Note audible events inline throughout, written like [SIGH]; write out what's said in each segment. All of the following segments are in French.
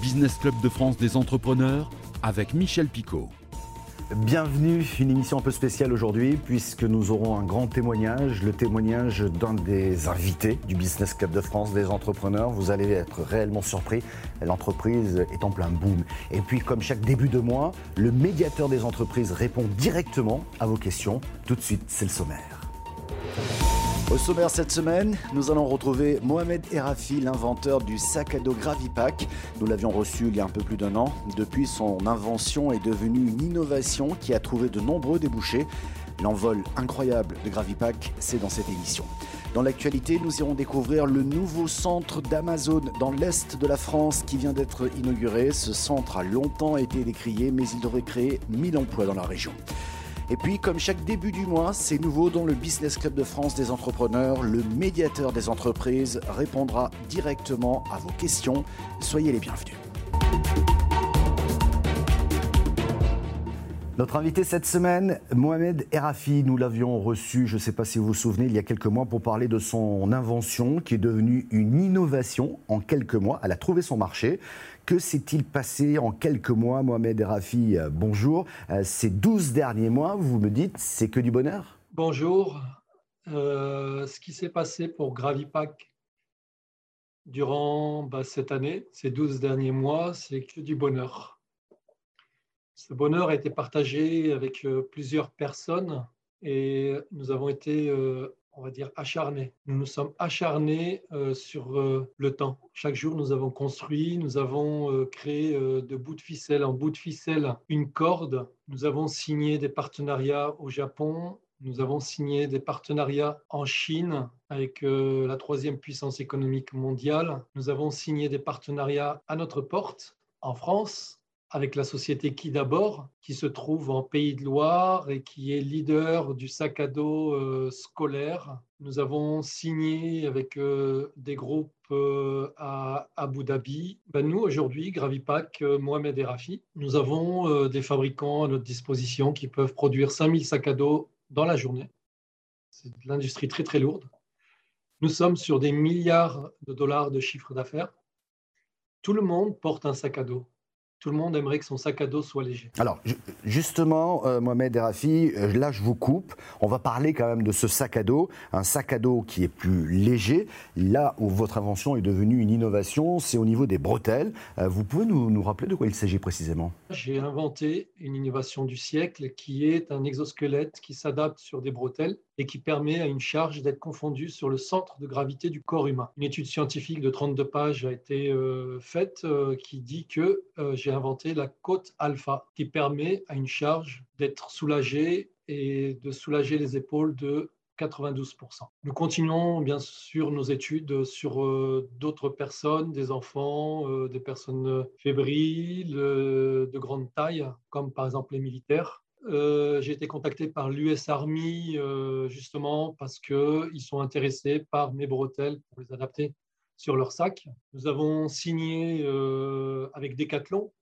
Business Club de France des entrepreneurs avec Michel Picot. Bienvenue, une émission un peu spéciale aujourd'hui puisque nous aurons un grand témoignage, le témoignage d'un des invités du Business Club de France des entrepreneurs. Vous allez être réellement surpris, l'entreprise est en plein boom. Et puis comme chaque début de mois, le médiateur des entreprises répond directement à vos questions. Tout de suite, c'est le sommaire. Au sommaire cette semaine, nous allons retrouver Mohamed Erafi, l'inventeur du sac à dos Gravipack. Nous l'avions reçu il y a un peu plus d'un an. Depuis, son invention est devenue une innovation qui a trouvé de nombreux débouchés. L'envol incroyable de Gravipack, c'est dans cette émission. Dans l'actualité, nous irons découvrir le nouveau centre d'Amazon dans l'est de la France qui vient d'être inauguré. Ce centre a longtemps été décrié, mais il devrait créer 1000 emplois dans la région. Et puis, comme chaque début du mois, c'est nouveau dans le Business Club de France des entrepreneurs, le médiateur des entreprises répondra directement à vos questions. Soyez les bienvenus. Notre invité cette semaine, Mohamed Erafi, nous l'avions reçu, je ne sais pas si vous vous souvenez, il y a quelques mois pour parler de son invention qui est devenue une innovation en quelques mois. Elle a trouvé son marché. Que s'est-il passé en quelques mois, Mohamed Rafi euh, Bonjour. Euh, ces 12 derniers mois, vous me dites, c'est que du bonheur? Bonjour. Euh, ce qui s'est passé pour Gravipack durant bah, cette année, ces 12 derniers mois, c'est que du bonheur. Ce bonheur a été partagé avec plusieurs personnes et nous avons été on va dire, acharnés. Nous nous sommes acharnés euh, sur euh, le temps. Chaque jour, nous avons construit, nous avons euh, créé de bout de ficelle en bout de ficelle une corde. Nous avons signé des partenariats au Japon. Nous avons signé des partenariats en Chine avec la troisième puissance économique mondiale. Nous avons signé des partenariats à notre porte en France, avec la société Qui d'abord, qui se trouve en Pays de Loire et qui est leader du sac à dos euh, scolaire. Nous avons signé avec euh, des groupes euh, à Abu Dhabi. Ben, nous, aujourd'hui, Gravipack, Mohamed et Rafi, nous avons des fabricants à notre disposition qui peuvent produire 5000 sacs à dos dans la journée. C'est de l'industrie très, très lourde. Nous sommes sur des milliards de dollars de chiffre d'affaires. Tout le monde porte un sac à dos tout le monde aimerait que son sac à dos soit léger. Alors, justement, euh, Mohamed Erafi, euh, là, je vous coupe. On va parler quand même de ce sac à dos, un sac à dos qui est plus léger. Là où votre invention est devenue une innovation, c'est au niveau des bretelles. Euh, vous pouvez nous, nous, rappeler de quoi il s'agit précisément? J'ai inventé une innovation du siècle qui est un exosquelette qui s'adapte sur des bretelles et qui permet à une charge d'être confondue sur le centre de gravité du corps humain. Une étude scientifique de 32 pages a été faite qui dit que euh, inventé la côte alpha qui permet à une charge d'être soulagée et de soulager les épaules de 92%. Nous continuons bien sûr nos études sur d'autres personnes, des enfants, des personnes fébriles, de grande taille, comme par exemple les militaires. Euh, j'ai été contacté par l'US Army euh, justement parce qu'ils sont intéressés par mes bretelles pour les adapter sur leur sac. Nous avons signé euh, avec Decathlon,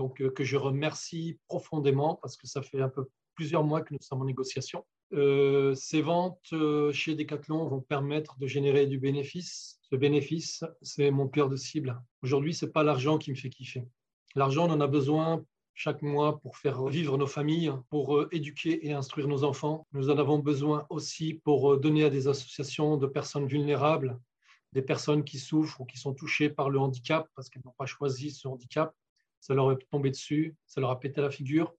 donc que je remercie profondément parce que ça fait un peu plusieurs mois que nous sommes en négociation. ces ventes chez Decathlon vont permettre de générer du bénéfice. Ce bénéfice, c'est mon cœur de cible. Aujourd'hui, c'est pas l'argent qui me fait kiffer. L'argent, on en a besoin chaque mois pour faire vivre nos familles, pour euh, éduquer et instruire nos enfants. Nous en avons besoin aussi pour euh, donner à des associations de personnes vulnérables, des personnes qui souffrent ou qui sont touchées par le handicap parce qu'elles n'ont pas choisi ce handicap. Ça leur est tombé dessus, ça leur a pété la figure.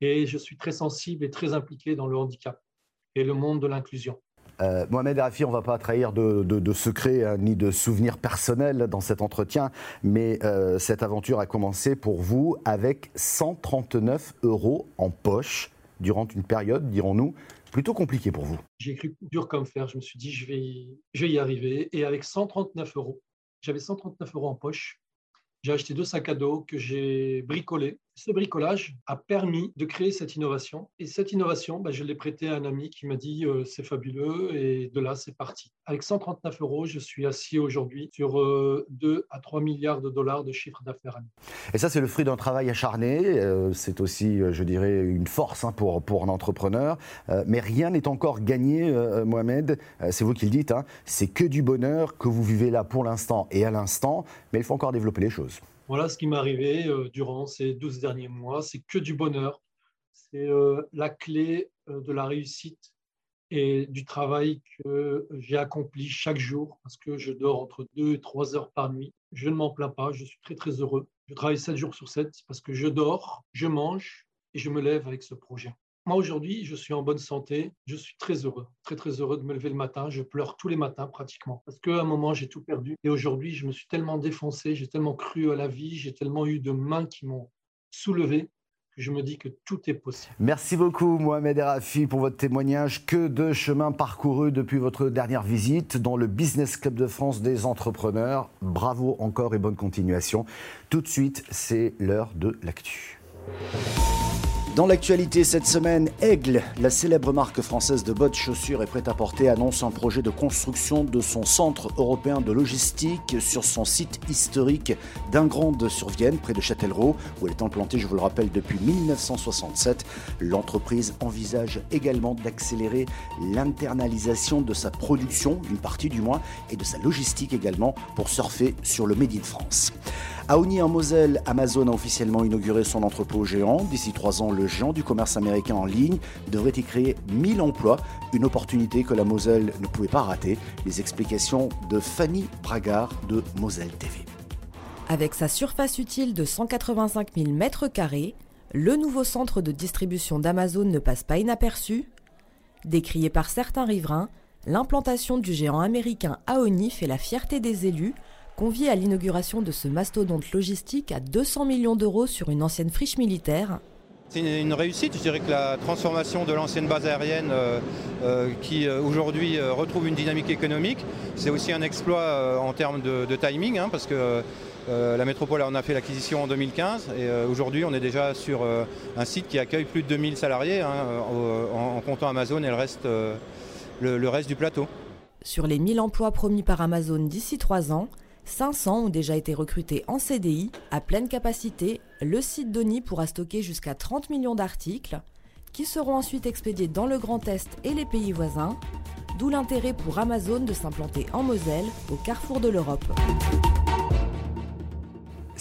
Et je suis très sensible et très impliqué dans le handicap et le monde de l'inclusion. Euh, Mohamed Rafi, on ne va pas trahir de, secrets hein, ni de souvenirs personnels dans cet entretien, mais euh, cette aventure a commencé pour vous avec 139 euros en poche durant une période, dirons-nous, plutôt compliquée pour vous. J'ai cru dur comme fer. Je me suis dit, je vais, je vais y arriver. Et avec 139 euros, j'avais 139 euros en poche. J'ai acheté deux sacs à dos que j'ai bricolés ce bricolage a permis de créer cette innovation. Et cette innovation, bah, je l'ai prêtée à un ami qui m'a dit euh, c'est fabuleux. Et de là, c'est parti. Avec 139 euros, je suis assis aujourd'hui sur 2 euh, à 3 milliards de dollars de chiffre d'affaires Et ça, c'est le fruit d'un travail acharné. Euh, c'est aussi, je dirais, une force hein, pour, pour un entrepreneur. mais rien n'est encore gagné, Mohamed. c'est vous qui le dites. Hein. C'est que du bonheur que vous vivez là pour l'instant et à l'instant. Mais il faut encore développer les choses. Voilà ce qui m'est arrivé durant ces 12 derniers mois. C'est que du bonheur. C'est la clé de la réussite et du travail que j'ai accompli chaque jour parce que je dors entre 2 et 3 heures par nuit. Je ne m'en plains pas, je suis très très heureux. Je travaille 7 jours sur 7 parce que je dors, je mange et je me lève avec ce projet. Moi aujourd'hui, je suis en bonne santé, je suis très heureux, très très heureux de me lever le matin, je pleure tous les matins pratiquement parce qu'à un moment j'ai tout perdu et aujourd'hui je me suis tellement défoncé, j'ai tellement cru à la vie, j'ai tellement eu de mains qui m'ont soulevé je me dis que tout est possible. Merci beaucoup Mohamed Erafi pour votre témoignage. Que de chemin parcouru depuis votre dernière visite dans le Business Club de France des entrepreneurs. Bravo encore et bonne continuation. Tout de suite, c'est l'heure de l'actu. Dans l'actualité cette semaine, Aigle, la célèbre marque française de bottes chaussures et prêt-à-porter, annonce un projet de construction de son centre européen de logistique sur son site historique d'Ingrande sur Vienne, près de Châtellerault, où elle est implantée, je vous le rappelle, depuis 1967. L'entreprise envisage également d'accélérer l'internalisation de sa production, une partie du moins, et de sa logistique également, pour surfer sur le Made in France. À Oni en Moselle, Amazon a officiellement inauguré son entrepôt géant. D'ici trois ans, le géant du commerce américain en ligne devrait y créer 1000 emplois, une opportunité que la Moselle ne pouvait pas rater. Les explications de Fanny Bragard de Moselle TV. Avec sa surface utile de 185 000 m2, le nouveau centre de distribution d'Amazon ne passe pas inaperçu. Décrié par certains riverains, l'implantation du géant américain Aoni fait la fierté des élus convié à l'inauguration de ce mastodonte logistique à 200 millions d'euros sur une ancienne friche militaire. C'est une réussite, je dirais que la transformation de l'ancienne base aérienne euh, euh, qui euh, aujourd'hui retrouve une dynamique économique, c'est aussi un exploit en termes de, timing, hein, parce que la métropole en a fait l'acquisition en 2015 et aujourd'hui on est déjà sur un site qui accueille plus de 2000 salariés hein, en, comptant Amazon et le reste, le reste du plateau. Sur les 1000 emplois promis par Amazon d'ici trois ans, 500 ont déjà été recrutés en CDI. À pleine capacité, le site d'ONI pourra stocker jusqu'à 30 millions d'articles qui seront ensuite expédiés dans le Grand Est et les pays voisins, d'où l'intérêt pour Amazon de s'implanter en Moselle, au carrefour de l'Europe.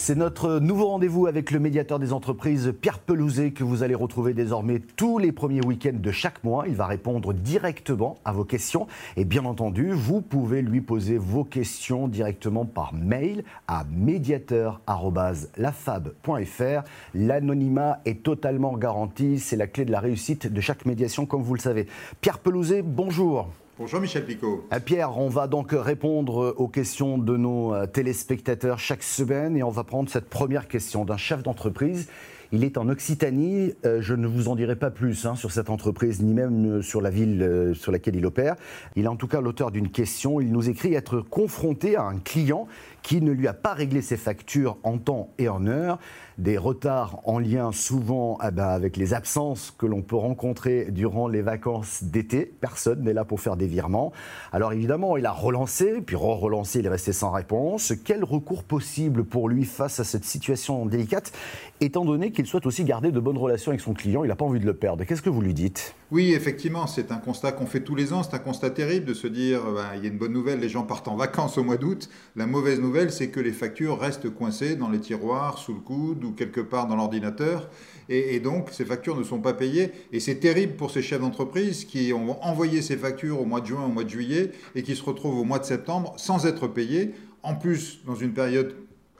C'est notre nouveau rendez-vous avec le médiateur des entreprises, Pierre Pelouzet, que vous allez retrouver désormais tous les premiers week-ends de chaque mois. Il va répondre directement à vos questions. Et bien entendu, vous pouvez lui poser vos questions directement par mail à médiateur.lafab.fr. L'anonymat est totalement garanti. C'est la clé de la réussite de chaque médiation, comme vous le savez. Pierre Pelouzet, bonjour. Bonjour Michel Picot. Euh, Pierre, on va donc répondre aux questions de nos euh, téléspectateurs chaque semaine et on va prendre cette première question d'un chef d'entreprise. Il est en Occitanie. Euh, je ne vous en dirai pas plus hein, sur cette entreprise, ni même sur la ville sur laquelle il opère. Il est en tout cas l'auteur d'une question. Il nous écrit être confronté à un client qui ne lui a pas réglé ses factures en temps et en heure des retards en lien souvent eh ben, avec les absences que l'on peut rencontrer durant les vacances d'été. Personne n'est là pour faire des virements. Alors évidemment, il a relancé, puis re-relancé, il est resté sans réponse. Quel recours possible pour lui face à cette situation délicate, étant donné qu'il souhaite aussi garder de bonnes relations avec son client, il n'a pas envie de le perdre. Qu'est-ce que vous lui dites? Oui, effectivement, c'est un constat qu'on fait tous les ans, c'est un constat terrible de se dire, ben, il y a une bonne nouvelle, les gens partent en vacances au mois d'août. La mauvaise nouvelle, c'est que les factures restent coincées dans les tiroirs, sous le coude quelque part dans l'ordinateur. Et, donc, ces factures ne sont pas payées. Et c'est terrible pour ces chefs d'entreprise qui ont envoyé ces factures au mois de juin, au mois de juillet, et qui se retrouvent au mois de septembre sans être payés. En plus, dans une période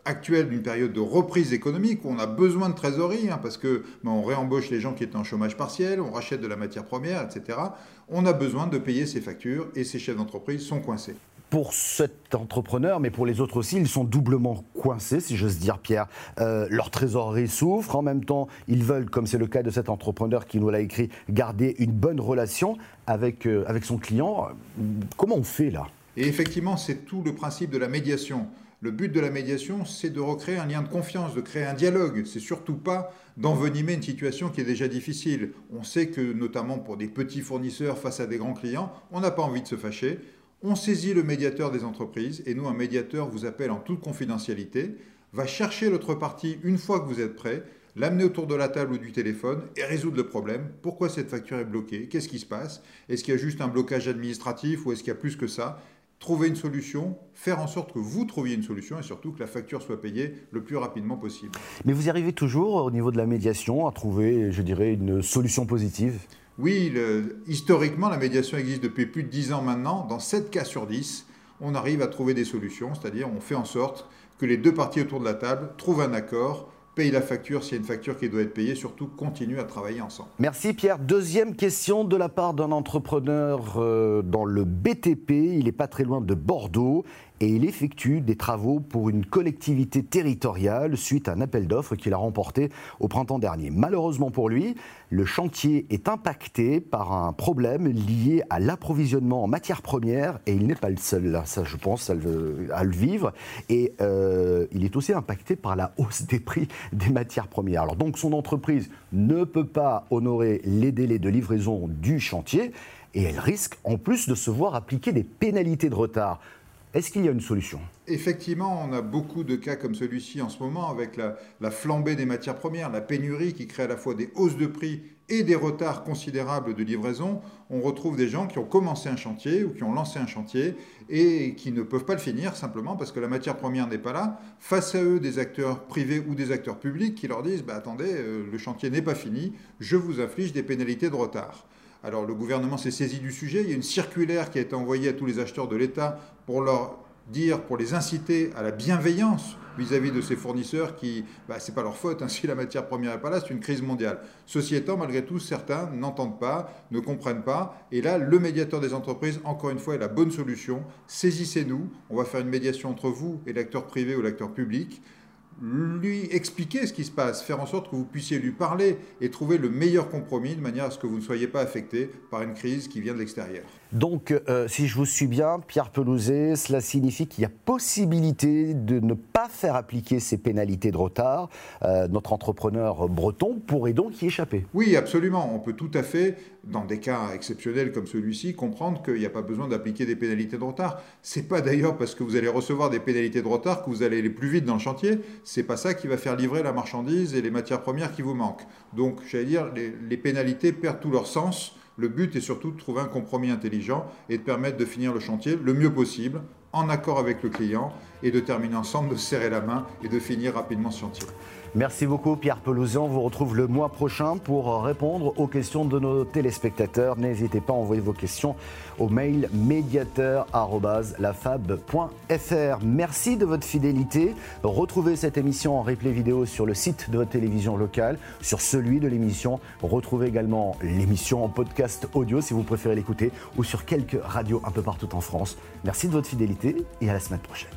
actuelle d'une période de reprise économique où on a besoin de trésorerie, hein, parce que ben, on réembauche les gens qui étaient en chômage partiel, on rachète de la matière première, etc. On a besoin de payer ces factures et ces chefs d'entreprise sont coincés pour cet entrepreneur, mais pour les autres aussi, ils sont doublement coincés, si j'ose dire, Pierre. Euh, leur trésorerie souffre. En même temps, ils veulent, comme c'est le cas de cet entrepreneur qui nous l'a écrit, garder une bonne relation avec, euh, avec son client. Comment on fait là? Et effectivement, c'est tout le principe de la médiation. Le but de la médiation, c'est de recréer un lien de confiance, de créer un dialogue. C'est surtout pas d'envenimer une situation qui est déjà difficile. On sait que, notamment pour des petits fournisseurs face à des grands clients, on n'a pas envie de se fâcher. On saisit le médiateur des entreprises et nous, un médiateur vous appelle en toute confidentialité, va chercher l'autre partie une fois que vous êtes prêt, l'amener autour de la table ou du téléphone et résoudre le problème. Pourquoi cette facture est bloquée? Qu'est-ce qui se passe? Est-ce qu'il y a juste un blocage administratif ou est-ce qu'il y a plus que ça? Trouver une solution, faire en sorte que vous trouviez une solution et surtout que la facture soit payée le plus rapidement possible. Mais vous arrivez toujours au niveau de la médiation à trouver, je dirais, une solution positive? Oui, historiquement, la médiation existe depuis plus de 10 ans maintenant. Dans 7 cas sur 10, on arrive à trouver des solutions, c'est-à-dire on fait en sorte que les deux parties autour de la table trouvent un accord paye la facture s'il y a une facture qui doit être payée, surtout continue à travailler ensemble. Merci Pierre. Deuxième question de la part d'un entrepreneur euh, dans le BTP, il n'est pas très loin de Bordeaux et il effectue des travaux pour une collectivité territoriale suite à un appel d'offres qu'il a remporté au printemps dernier. Malheureusement pour lui, le chantier est impacté par un problème lié à l'approvisionnement en matières premières et il n'est pas le seul, je pense, à le, vivre. Et euh, il est aussi impacté par la hausse des prix des matières premières. Alors donc son entreprise ne peut pas honorer les délais de livraison du chantier et elle risque en plus de se voir appliquer des pénalités de retard. Est-ce qu'il y a une solution? Effectivement, on a beaucoup de cas comme celui-ci en ce moment avec la, flambée des matières premières, la pénurie qui crée à la fois des hausses de prix et des retards considérables de livraison. On retrouve des gens qui ont commencé un chantier ou qui ont lancé un chantier et qui ne peuvent pas le finir simplement parce que la matière première n'est pas là. Face à eux, des acteurs privés ou des acteurs publics qui leur disent bah, attendez, euh, le chantier n'est pas fini, je vous inflige des pénalités de retard. Alors le gouvernement s'est saisi du sujet, il y a une circulaire qui a été envoyée à tous les acheteurs de l'État pour leur dire, pour les inciter à la bienveillance vis-à-vis de ces fournisseurs qui, bah, ce n'est pas leur faute, hein, [LAUGHS] si la matière première n'est pas là, c'est une crise mondiale. Ceci étant, malgré tout, certains n'entendent pas, ne comprennent pas, et là, le médiateur des entreprises, encore une fois, est la bonne solution. Saisissez-nous, on va faire une médiation entre vous et l'acteur privé ou l'acteur public lui expliquer ce qui se passe, faire en sorte que vous puissiez lui parler et trouver le meilleur compromis de manière à ce que vous ne soyez pas affecté par une crise qui vient de l'extérieur. Donc, euh, si je vous suis bien, Pierre Pelouzet, cela signifie qu'il y a possibilité de ne pas faire appliquer ces pénalités de retard. Euh, notre entrepreneur breton pourrait donc y échapper. Oui, absolument. On peut tout à fait, dans des cas exceptionnels comme celui-ci, comprendre qu'il n'y a pas besoin d'appliquer des pénalités de retard. C'est pas d'ailleurs parce que vous allez recevoir des pénalités de retard que vous allez aller plus vite dans le chantier c'est pas ça qui va faire livrer la marchandise et les matières premières qui vous manquent. Donc, j'allais dire, les, pénalités perdent tout leur sens. Le but est surtout de trouver un compromis intelligent et de permettre de finir le chantier le mieux possible, en accord avec le client, et de terminer ensemble, de serrer la main et de finir rapidement ce chantier. Merci beaucoup Pierre Pelouzan. On vous retrouve le mois prochain pour répondre aux questions de nos téléspectateurs. N'hésitez pas à envoyer vos questions au mail médiateur.lafab.fr. Merci de votre fidélité. Retrouvez cette émission en replay vidéo sur le site de votre télévision locale, sur celui de l'émission. Retrouvez également l'émission en podcast audio si vous préférez l'écouter ou sur quelques radios un peu partout en France. Merci de votre fidélité et à la semaine prochaine.